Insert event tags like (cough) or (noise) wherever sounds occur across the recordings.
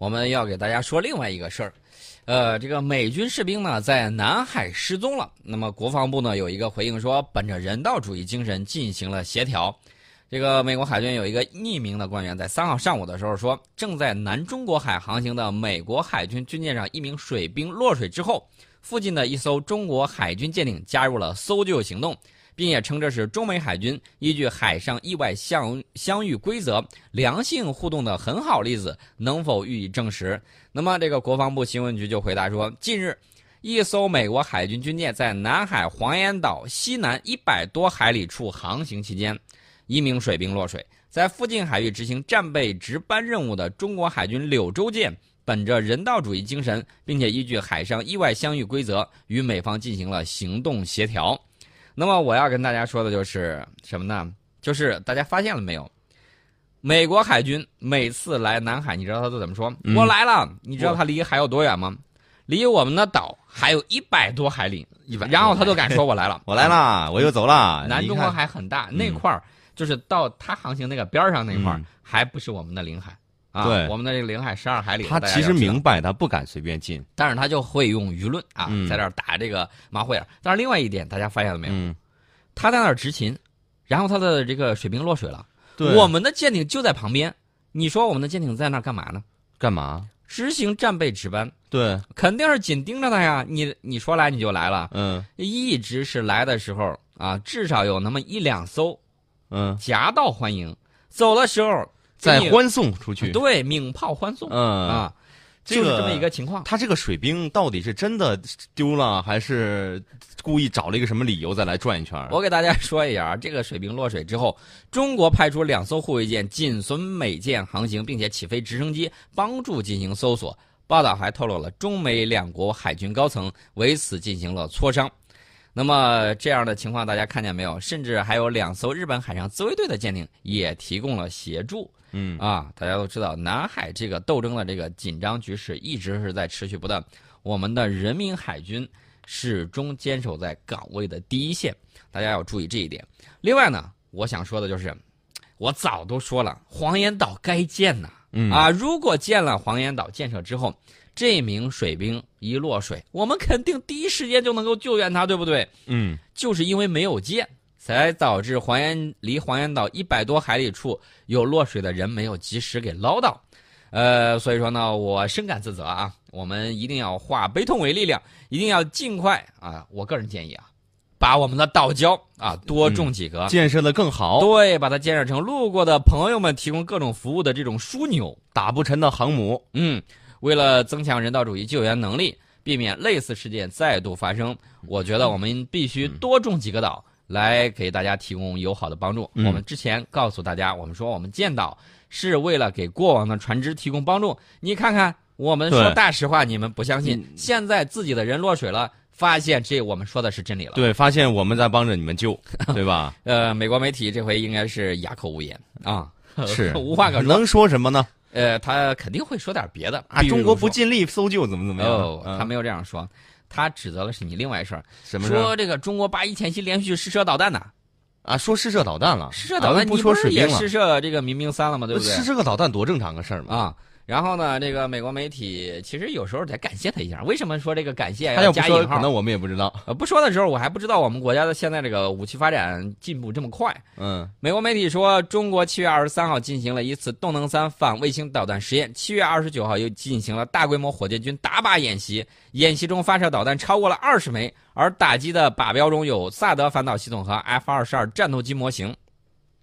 我们要给大家说另外一个事儿，呃，这个美军士兵呢在南海失踪了。那么国防部呢有一个回应说，本着人道主义精神进行了协调。这个美国海军有一个匿名的官员在三号上午的时候说，正在南中国海航行的美国海军军舰上一名水兵落水之后，附近的一艘中国海军舰艇加入了搜救行动。并也称这是中美海军依据海上意外相相遇规则良性互动的很好例子，能否予以证实？那么，这个国防部新闻局就回答说，近日，一艘美国海军军舰在南海黄岩岛西南一百多海里处航行期间，一名水兵落水，在附近海域执行战备值班任务的中国海军柳州舰，本着人道主义精神，并且依据海上意外相遇规则，与美方进行了行动协调。那么我要跟大家说的就是什么呢？就是大家发现了没有？美国海军每次来南海，你知道他都怎么说？我来了。你知道他离海有多远吗？离我们的岛还有一百多海里。一百，然后他都敢说我来了，(laughs) 我来了，我又走了。南中国海很大，那块儿就是到他航行那个边儿上那块儿，还不是我们的领海。啊，对，我们的这个领海十二海里，他其实明白，他不敢随便进，但是他就会用舆论啊，在这儿打这个马虎眼。但是另外一点，大家发现了没有？他在那儿执勤，然后他的这个水兵落水了，我们的舰艇就在旁边。你说我们的舰艇在那儿干嘛呢？干嘛？执行战备值班。对，肯定是紧盯着他呀。你你说来你就来了，嗯，一直是来的时候啊，至少有那么一两艘，嗯，夹道欢迎，走的时候。再欢送出去，对，鸣炮欢送，嗯啊，就是这么一个情况。他这个水兵到底是真的丢了，还是故意找了一个什么理由再来转一圈？我给大家说一下，这个水兵落水之后，中国派出两艘护卫舰紧随美舰航行，并且起飞直升机帮助进行搜索。报道还透露了中美两国海军高层为此进行了磋商。那么这样的情况大家看见没有？甚至还有两艘日本海上自卫队的舰艇也提供了协助。嗯啊，大家都知道南海这个斗争的这个紧张局势一直是在持续不断。我们的人民海军始终坚守在岗位的第一线，大家要注意这一点。另外呢，我想说的就是，我早都说了，黄岩岛该建呐。啊，如果建了黄岩岛建设之后，这名水兵一落水，我们肯定第一时间就能够救援他，对不对？嗯，就是因为没有舰。才导致黄岩离黄岩岛一百多海里处有落水的人没有及时给捞到，呃，所以说呢，我深感自责啊。我们一定要化悲痛为力量，一定要尽快啊。我个人建议啊，把我们的岛礁啊多种几个，建设的更好。对，把它建设成路过的朋友们提供各种服务的这种枢纽，打不沉的航母。嗯，为了增强人道主义救援能力，避免类似事件再度发生，我觉得我们必须多种几个岛。来给大家提供友好的帮助。我们之前告诉大家，我们说我们建岛是为了给过往的船只提供帮助。你看看，我们说大实话，你们不相信。现在自己的人落水了，发现这我们说的是真理了。对，发现我们在帮着你们救，(laughs) 对吧？呃，美国媒体这回应该是哑口无言啊，是 (laughs) 无话可说。能说什么呢？呃，他肯定会说点别的啊，中国不尽力搜救，怎么怎么样？他没有这样说。他指责的是你另外一事儿，什么说这个中国八一前夕连续试射导弹呢？啊，说试射导弹了，试射导弹不说水兵了，试射这个民兵三了吗？对不对？试射个导弹多正常个事儿嘛啊。然后呢，这个美国媒体其实有时候得感谢他一下。为什么说这个感谢要加引号？可能我们也不知道。呃，不说的时候，我还不知道我们国家的现在这个武器发展进步这么快。嗯，美国媒体说，中国七月二十三号进行了一次动能三反卫星导弹实验，七月二十九号又进行了大规模火箭军打靶演习。演习中发射导弹超过了二十枚，而打击的靶标中有萨德反导系统和 F 二十二战斗机模型。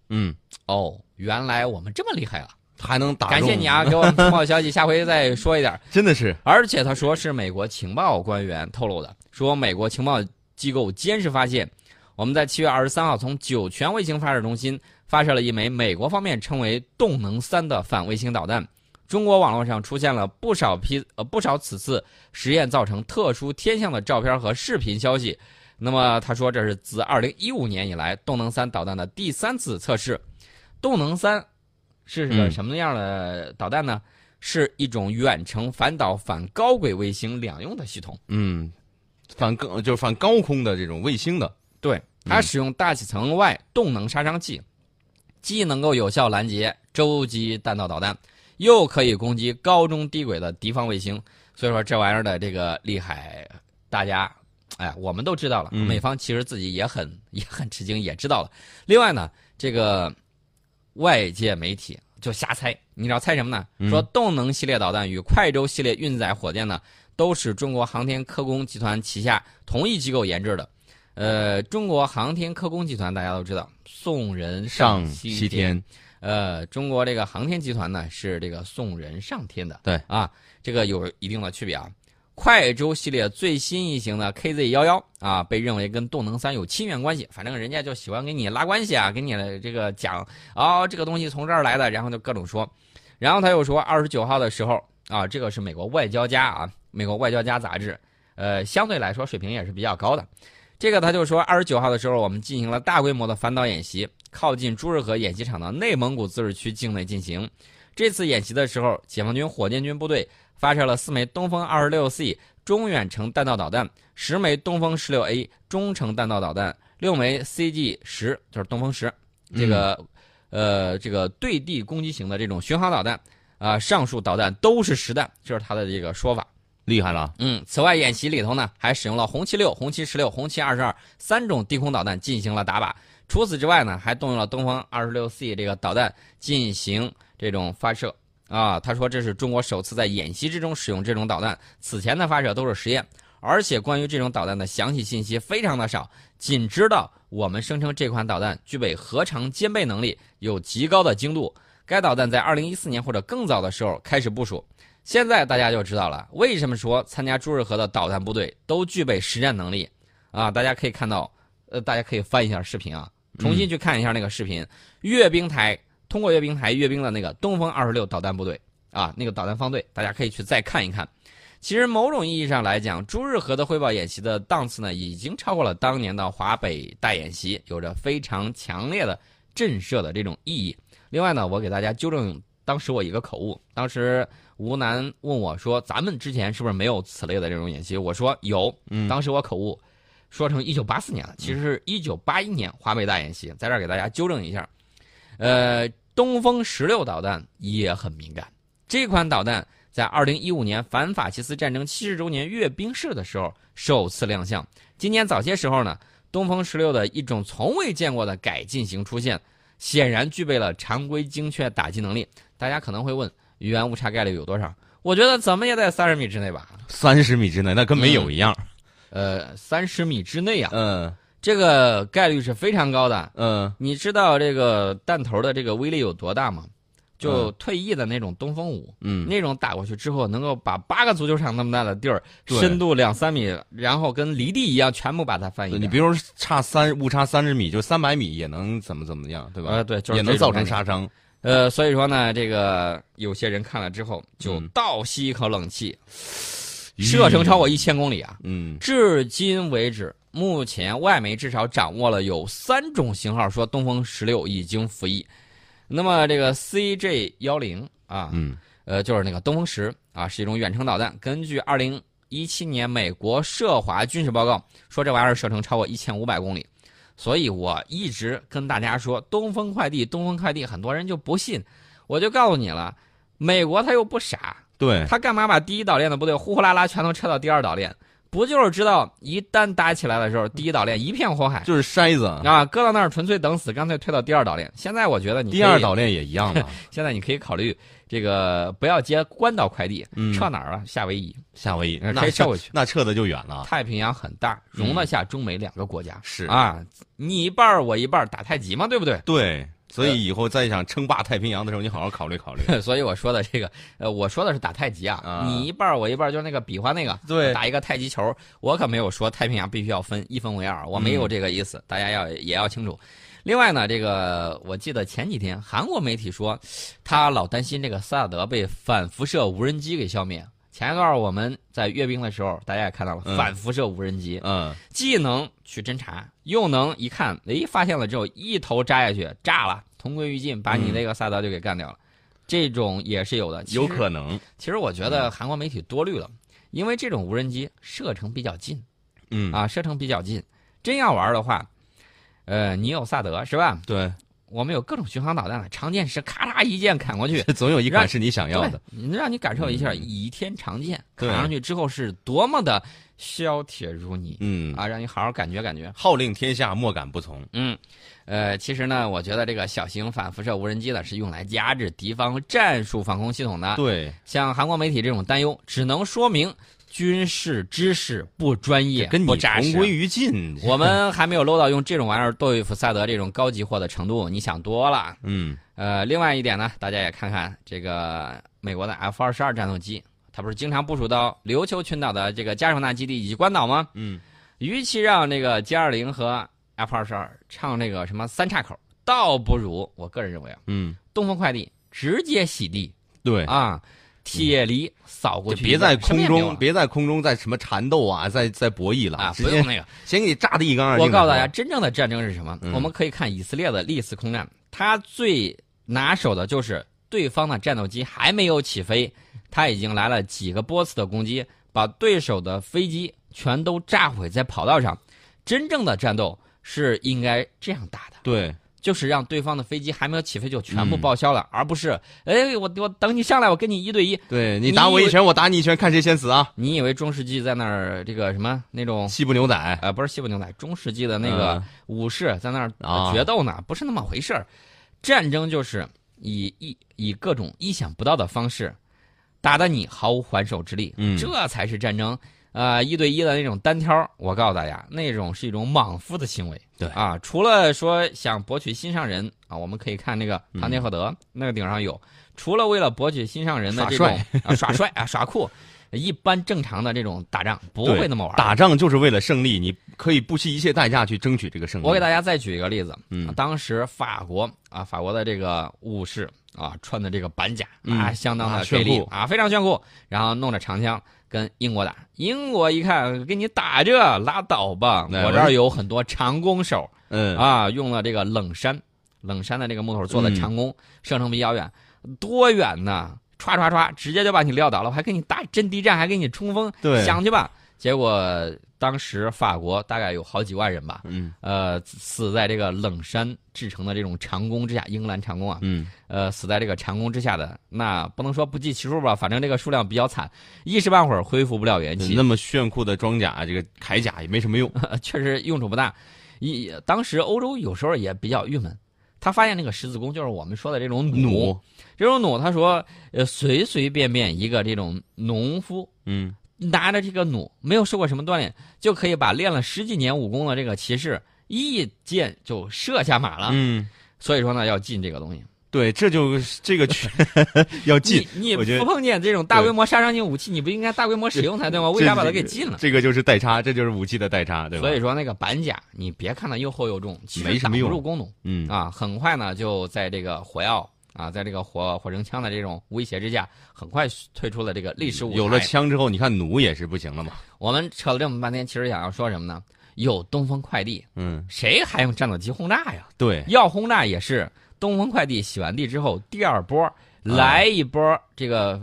嗯，哦，原来我们这么厉害了。还能打？感谢你啊，(laughs) 给我们通报消息，下回再说一点。真的是，而且他说是美国情报官员透露的，说美国情报机构监视发现，我们在七月二十三号从酒泉卫星发射中心发射了一枚美国方面称为“动能三”的反卫星导弹。中国网络上出现了不少批呃不少此次实验造成特殊天象的照片和视频消息。那么他说这是自二零一五年以来动能三导弹的第三次测试。动能三。是个什么样的导弹呢？是一种远程反导反高轨卫星两用的系统。嗯，反高就是反高空的这种卫星的。对，它使用大气层外动能杀伤器，既能够有效拦截洲际弹道导弹，又可以攻击高中低轨的敌方卫星。所以说这玩意儿的这个厉害，大家，哎，我们都知道了。嗯美方其实自己也很也很吃惊，也知道了。另外呢，这个外界媒体就瞎猜，你知道猜什么呢？嗯说动能系列导弹与快舟系列运载火箭呢，都是中国航天科工集团旗下同一机构研制的。呃，中国航天科工集团大家都知道，送人上西西天，呃，中国这个航天集团呢是这个送人上天的，对啊，这个有一定的区别啊。快舟系列最新一型的 KZ 幺幺啊，被认为跟动能三有亲缘关系，反正人家就喜欢给你拉关系啊，给你这个讲哦，这个东西从这儿来的，然后就各种说。然后他又说，二十九号的时候啊，这个是美国外交家啊，美国外交家杂志，呃，相对来说水平也是比较高的。这个他就说，二十九号的时候，我们进行了大规模的反导演习，靠近朱日河演习场的内蒙古自治区境内进行。这次演习的时候，解放军火箭军部队发射了四枚东风二十六 C 中远程弹道导弹，十枚东风十六 A 中程弹道导弹，六枚 CG 十就是东风十，这个、呃这个对地攻击型的这种巡航导弹啊、上述导弹都是实弹，这是他的这个说法。厉害了。嗯，此外，演习里头呢还使用了红旗六、红旗十六、红旗二十二三种低空导弹进行了打靶。除此之外呢，还动用了东风二十六 C 这个导弹进行这种发射啊。他说这是中国首次在演习之中使用这种导弹，此前的发射都是实验，而且关于这种导弹的详细信息非常的少，仅知道我们声称这款导弹具备核常兼备能力，有极高的精度。该导弹在二零一四年或者更早的时候开始部署。现在大家就知道了，为什么说参加朱日和的导弹部队都具备实战能力啊？大家可以看到，呃，大家可以翻一下视频啊，重新去看一下那个视频。阅兵台通过阅兵台阅兵的那个东风二十六导弹部队啊，那个导弹方队，大家可以去再看一看。其实某种意义上来讲，朱日和的汇报演习的档次呢，已经超过了当年的华北大演习，有着非常强烈的震慑的这种意义。另外呢，我给大家纠正当时我一个口误，当时吴楠问我说：“咱们之前是不是没有此类的这种演习？”我说有，嗯当时我口误，说成一九八四年了，其实是一九八一年华北大演习，在这儿给大家纠正一下。呃，东风十六导弹也很敏感，这款导弹在二零一五年反法西斯战争七十周年阅兵式的时候首次亮相。今年早些时候呢，东风十六的一种从未见过的改进型出现，显然具备了常规精确打击能力。大家可能会问，语言误差概率有多少？我觉得怎么也在三十米之内吧。三十米之内，那跟没有一样。呃，三十米之内啊，嗯这个概率是非常高的。嗯你知道这个弹头的这个威力有多大吗？就退役的那种东风五，嗯，那种打过去之后，能够把八个足球场那么大的地儿，深度两三米，然后跟离地一样，全部把它翻。你比如说差三误差三十米，就三百米也能怎么怎么样，对吧？呃，对，就是也能造成杀伤。呃，所以说呢，这个有些人看了之后就嗯倒吸一口冷气，射程超过一千公里啊！嗯至今为止，目前外媒至少掌握了有三种型号，说东风十六已经服役。那么这个 CJ 幺零啊，嗯呃，就是那个东风十啊，是一种远程导弹。根据二零一七年美国涉华军事报告说，这玩意儿射程超过一千五百公里。所以我一直跟大家说，东风快递，东风快递，很多人就不信。我就告诉你了，美国他又不傻，对，他干嘛把第一岛链的部队呼呼啦啦全都撤到第二岛链？不就是知道一旦打起来的时候，第一岛链一片火海就是筛子。啊，搁到那儿纯粹等死，干脆退到第二岛链。现在我觉得你第二，岛链也一样的。(laughs) 现在你可以考虑这个不要接关岛快递，嗯撤哪儿啊？夏威夷，夏威夷呃那可以撤回去。那撤的就远了。太平洋很大，容得下中美两个国家。是啊，你一半儿我一半儿，打太极嘛，对不对？对，所以以后再想称霸太平洋的时候，你好好考虑考虑。(laughs) 所以我说的这个，呃，我说的是打太极啊，啊你一半儿我一半儿，就是那个比划那个，对打一个太极球，我可没有说太平洋必须要分一分为二，我没有这个意思，大家要也要清楚。另外呢，这个我记得前几天韩国媒体说，他老担心这个萨德被反辐射无人机给消灭。前一段我们在阅兵的时候，大家也看到了嗯。反辐射无人机，嗯，既能去侦察，又能一看，哎，发现了之后一头扎下去，炸了，同归于尽，把你那个萨德就给干掉了。这种也是有的，有可能。其实我觉得韩国媒体多虑了，因为这种无人机射程比较近嗯，啊，射程比较近，真要玩的话，呃，你有萨德是吧？对，我们有各种巡航导弹了，长剑是咔嚓一剑砍过去，(laughs) 总有一款是你想要的。对，让你感受一下倚天长剑砍上去之后是多么的削铁如泥。嗯啊，让你好好感觉感觉。号令天下，莫敢不从。嗯，呃，其实呢，我觉得这个小型反辐射无人机呢是用来压制敌方战术防空系统的。对，像韩国媒体这种担忧，只能说明。军事知识不专业，跟你同归于尽。我们还没有 low 到用这种玩意儿对付萨德这种高级货的程度，你想多了。嗯，呃，另外一点呢，大家也看看这个美国的 F 二十二战斗机，它不是经常部署到琉球群岛的这个加手纳基地以及关岛吗？嗯，与其让那个歼二零和 F 二十二唱那个什么三岔口，倒不如我个人认为啊，嗯，东风快递直接洗地。对啊。铁犁扫过去，别在空中，别在空中在什么缠斗啊，在在博弈了啊！不用那个，(laughs) 先给你炸的一干二净。我告诉大家，真正的战争是什么？我们可以看以色列的历次空战，他最拿手的就是对方的战斗机还没有起飞，他已经来了几个波次的攻击，把对手的飞机全都炸毁在跑道上。真正的战斗是应该这样打的。对。就是让对方的飞机还没有起飞就全部报销了，而不是哎，我我等你上来，我跟你一对一。对你打我一拳，我打你一拳，看谁先死啊！你以为中世纪在那儿这个什么那种西部牛仔？呃，不是西部牛仔，中世纪的那个武士在那儿决斗呢？不是那么回事儿。战争就是以一以各种意想不到的方式，打得你毫无还手之力，这才是战争。呃，一对一的那种单挑，我告诉大家，那种是一种莽夫的行为。对啊，除了说想博取心上人啊，我们可以看那个唐尼赫德那个顶上有，除了为了博取心上人的这种啊耍帅啊耍酷，一般正常的这种打仗不会那么玩。打仗就是为了胜利，你可以不惜一切代价去争取这个胜利。我给大家再举一个例子，嗯，当时法国啊，法国的这个武士啊，穿的这个板甲啊，相当的给力啊，非常炫酷，然后弄着长枪。跟英国打，英国一看，给你打这拉倒吧！我这儿有很多长弓手，嗯啊，用了这个冷杉，冷杉的这个木头做的长弓，射程比较远，多远呢？歘歘歘，直接就把你撂倒了，我还给你打阵地战，还给你冲锋，想去吧！结果。当时法国大概有好几万人吧，嗯，呃，死在这个冷杉制成的这种长弓之下，英格兰长弓啊，嗯，呃，死在这个长弓之下的，那不能说不计其数吧，反正这个数量比较惨，一时半会儿恢复不了元气。那么炫酷的装甲，这个铠甲也没什么用，(laughs) 确实用处不大。一当时欧洲有时候也比较郁闷，他发现那个十字弓就是我们说的这种弩，这种弩，他说，呃，随随便便一个这种农夫，嗯。拿着这个弩，没有受过什么锻炼，就可以把练了十几年武功的这个骑士一箭就射下马了。嗯，所以说呢，要进这个东西。对，这就这个 (laughs) 要禁。你不碰见这种大规模杀伤性武器，你不应该大规模使用才对吗？为啥把它给禁了？这个就是代差，这就是武器的代差，对吧？所以说那个板甲，你别看它又厚又重，其实打不住弓弩。嗯啊，很快呢就在这个火药。啊，在这个火火绳枪的这种威胁之下，很快退出了这个历史舞台。有了枪之后，你看弩也是不行了嘛。我们扯了这么半天，其实想要说什么呢？有东风快递，嗯，谁还用战斗机轰炸呀？对，要轰炸也是东风快递洗完地之后，第二波来一波这个，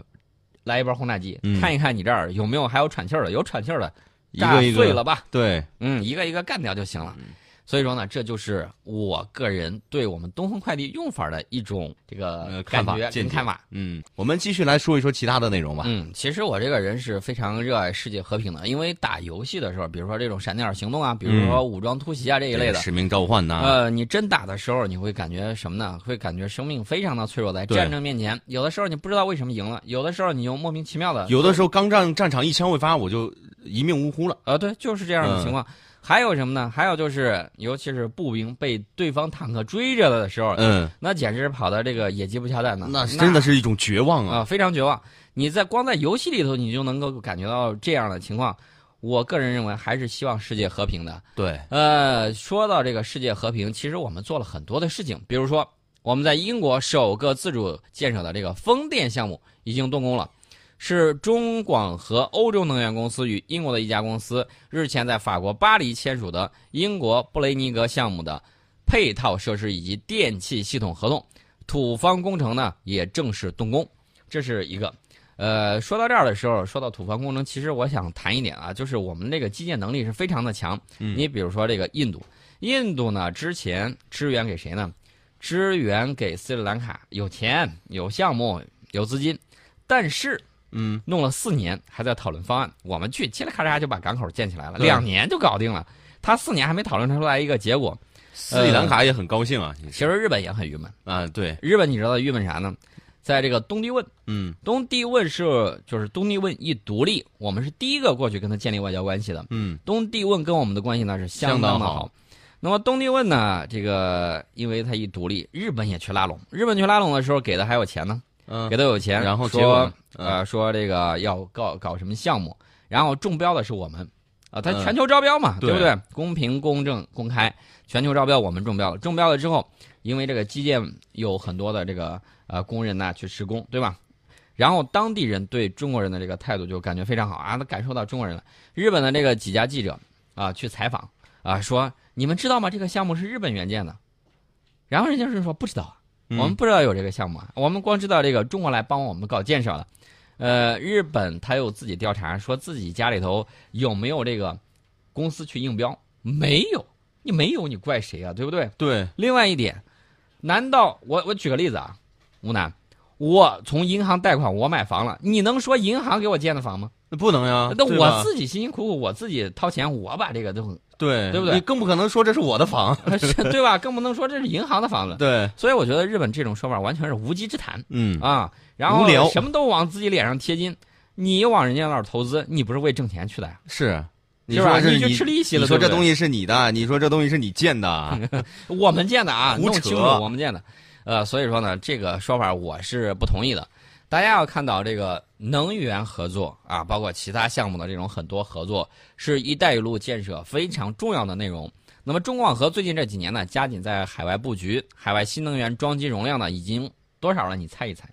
来一波轰炸机，看一看你这儿有没有还有喘气儿的，有喘气儿的，炸碎了吧？对，嗯，一个一个干掉就行了。所以说呢，这就是我个人对我们东风快递用法的一种这个看法、跟看法。嗯，我们继续来说一说其他的内容吧。嗯，其实我这个人是非常热爱世界和平的，因为打游戏的时候，比如说这种闪电行动啊，比如说武装突袭啊这一类的使命召唤呐，呃，你真打的时候，你会感觉什么呢？会感觉生命非常的脆弱，在战争面前，有的时候你不知道为什么赢了，有的时候你又莫名其妙的，有的时候刚战战场一枪未发，我就一命呜呼了。呃，对，就是这样的情况。还有什么呢？还有就是，尤其是步兵被对方坦克追着的时候，嗯，那简直跑到这个野鸡不下蛋呢。那真的是一种绝望啊！啊，非常绝望。你在光在游戏里头，你就能够感觉到这样的情况。我个人认为，还是希望世界和平的。对，呃，说到这个世界和平，其实我们做了很多的事情，比如说我们在英国首个自主建设的这个风电项目已经动工了。是中广核欧洲能源公司与英国的一家公司日前在法国巴黎签署的英国布雷尼格项目的配套设施以及电气系统合同，土方工程呢也正式动工。这是一个，呃，说到这儿的时候，说到土方工程，其实我想谈一点啊，就是我们这个基建能力是非常的强。你比如说这个印度，印度呢之前支援给谁呢？支援给斯里兰卡，有钱、有项目、有资金，但是嗯，弄了四年还在讨论方案。我们去嘁哩咔嚓就把港口建起来了，两年就搞定了。他四年还没讨论出来一个结果。斯里兰卡也很高兴啊，其其实实日本也很郁闷，啊，对，日本你知道郁闷啥呢？在这个东帝汶，嗯东帝汶是就是东帝汶一独立，我们是第一个过去跟他建立外交关系的。嗯东帝汶跟我们的关系呢是相当的好好。那么东帝汶呢，这个因为它一独立，日本也去拉拢。日本去拉拢的时候给的还有钱呢，嗯给他有钱，然后说嗯呃说这个要搞搞什么项目，然后中标的是我们啊，它嗯全球招标嘛，对对不对？公平、公正、公开，全球招标我们中标了。中标了之后，因为这个基建有很多的这个呃工人呐去施工，对吧？然后当地人对中国人的这个态度就感觉非常好啊，他感受到中国人了。日本的这个几家记者啊去采访啊说，你们知道吗？这个项目是日本援建的。然后人家是说不知道啊，嗯我们不知道有这个项目啊，我们光知道这个中国来帮我们搞建设了。呃，日本他又自己调查，说自己家里头有没有这个公司去应标，没有，你没有，你怪谁啊？对不对？对，另外一点，难道我我举个例子啊，吴楠，我从银行贷款，我买房了，你能说银行给我建的房吗？那不能呀，那我自己辛辛苦苦，我自己掏钱，我把这个都，对对不对你更不可能说这是我的房，(laughs) 对吧？更不能说这是银行的房子。对，所以我觉得日本这种说法完全是无稽之谈嗯啊！然后什么都往自己脸上贴金，你往人家那儿投资，你不是为挣钱去的呀？是。你？说是你你就吃利息了，你说这东西是你的，你说这东西是你建的，(laughs) 我们建的啊，弄清楚我们建的。呃，所以说呢，这个说法我是不同意的。大家要看到这个能源合作啊，包括其他项目的这种很多合作，是“一带一路”建设非常重要的内容。那么中广核最近这几年呢，加紧在海外布局，海外新能源装机容量呢已经多少了？你猜一猜？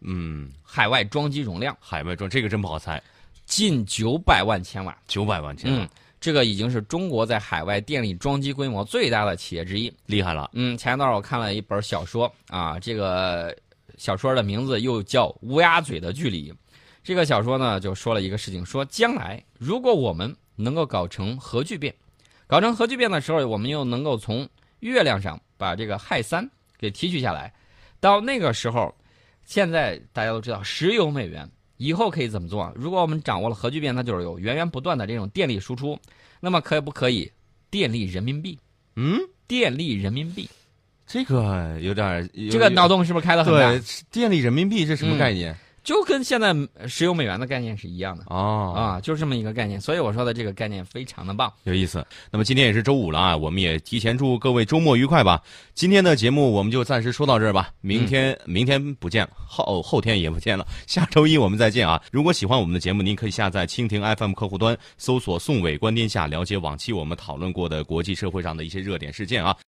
嗯，海外装机容量海外装这个真不好猜，近九百万千瓦。九百万千嗯，这个已经是中国在海外电力装机规模最大的企业之一。厉害了，嗯，前一段我看了一本小说啊，这个小说的名字又叫《乌鸦嘴的距离》。这个小说呢，就说了一个事情，说将来如果我们能够搞成核聚变，搞成核聚变的时候，我们又能够从月亮上把这个氦三给提取下来，到那个时候，现在大家都知道石油美元，以后可以怎么做？如果我们掌握了核聚变，它就是有源源不断的这种电力输出，那么可不可以电力人民币？嗯，电力人民币。这个有点这个脑洞是不是开的很大对？电力人民币是什么嗯概念？就跟现在石油美元的概念是一样的哦，啊，就是这么一个概念。所以我说的这个概念非常的棒。有意思。那么今天也是周五了啊，我们也提前祝各位周末愉快吧。今天的节目我们就暂时说到这儿吧，明天、明天不见了，后后天也不见了，下周一我们再见啊。如果喜欢我们的节目，您可以下载蜻蜓 FM 客户端，搜索“宋伟观天下”，了解往期我们讨论过的国际社会上的一些热点事件啊。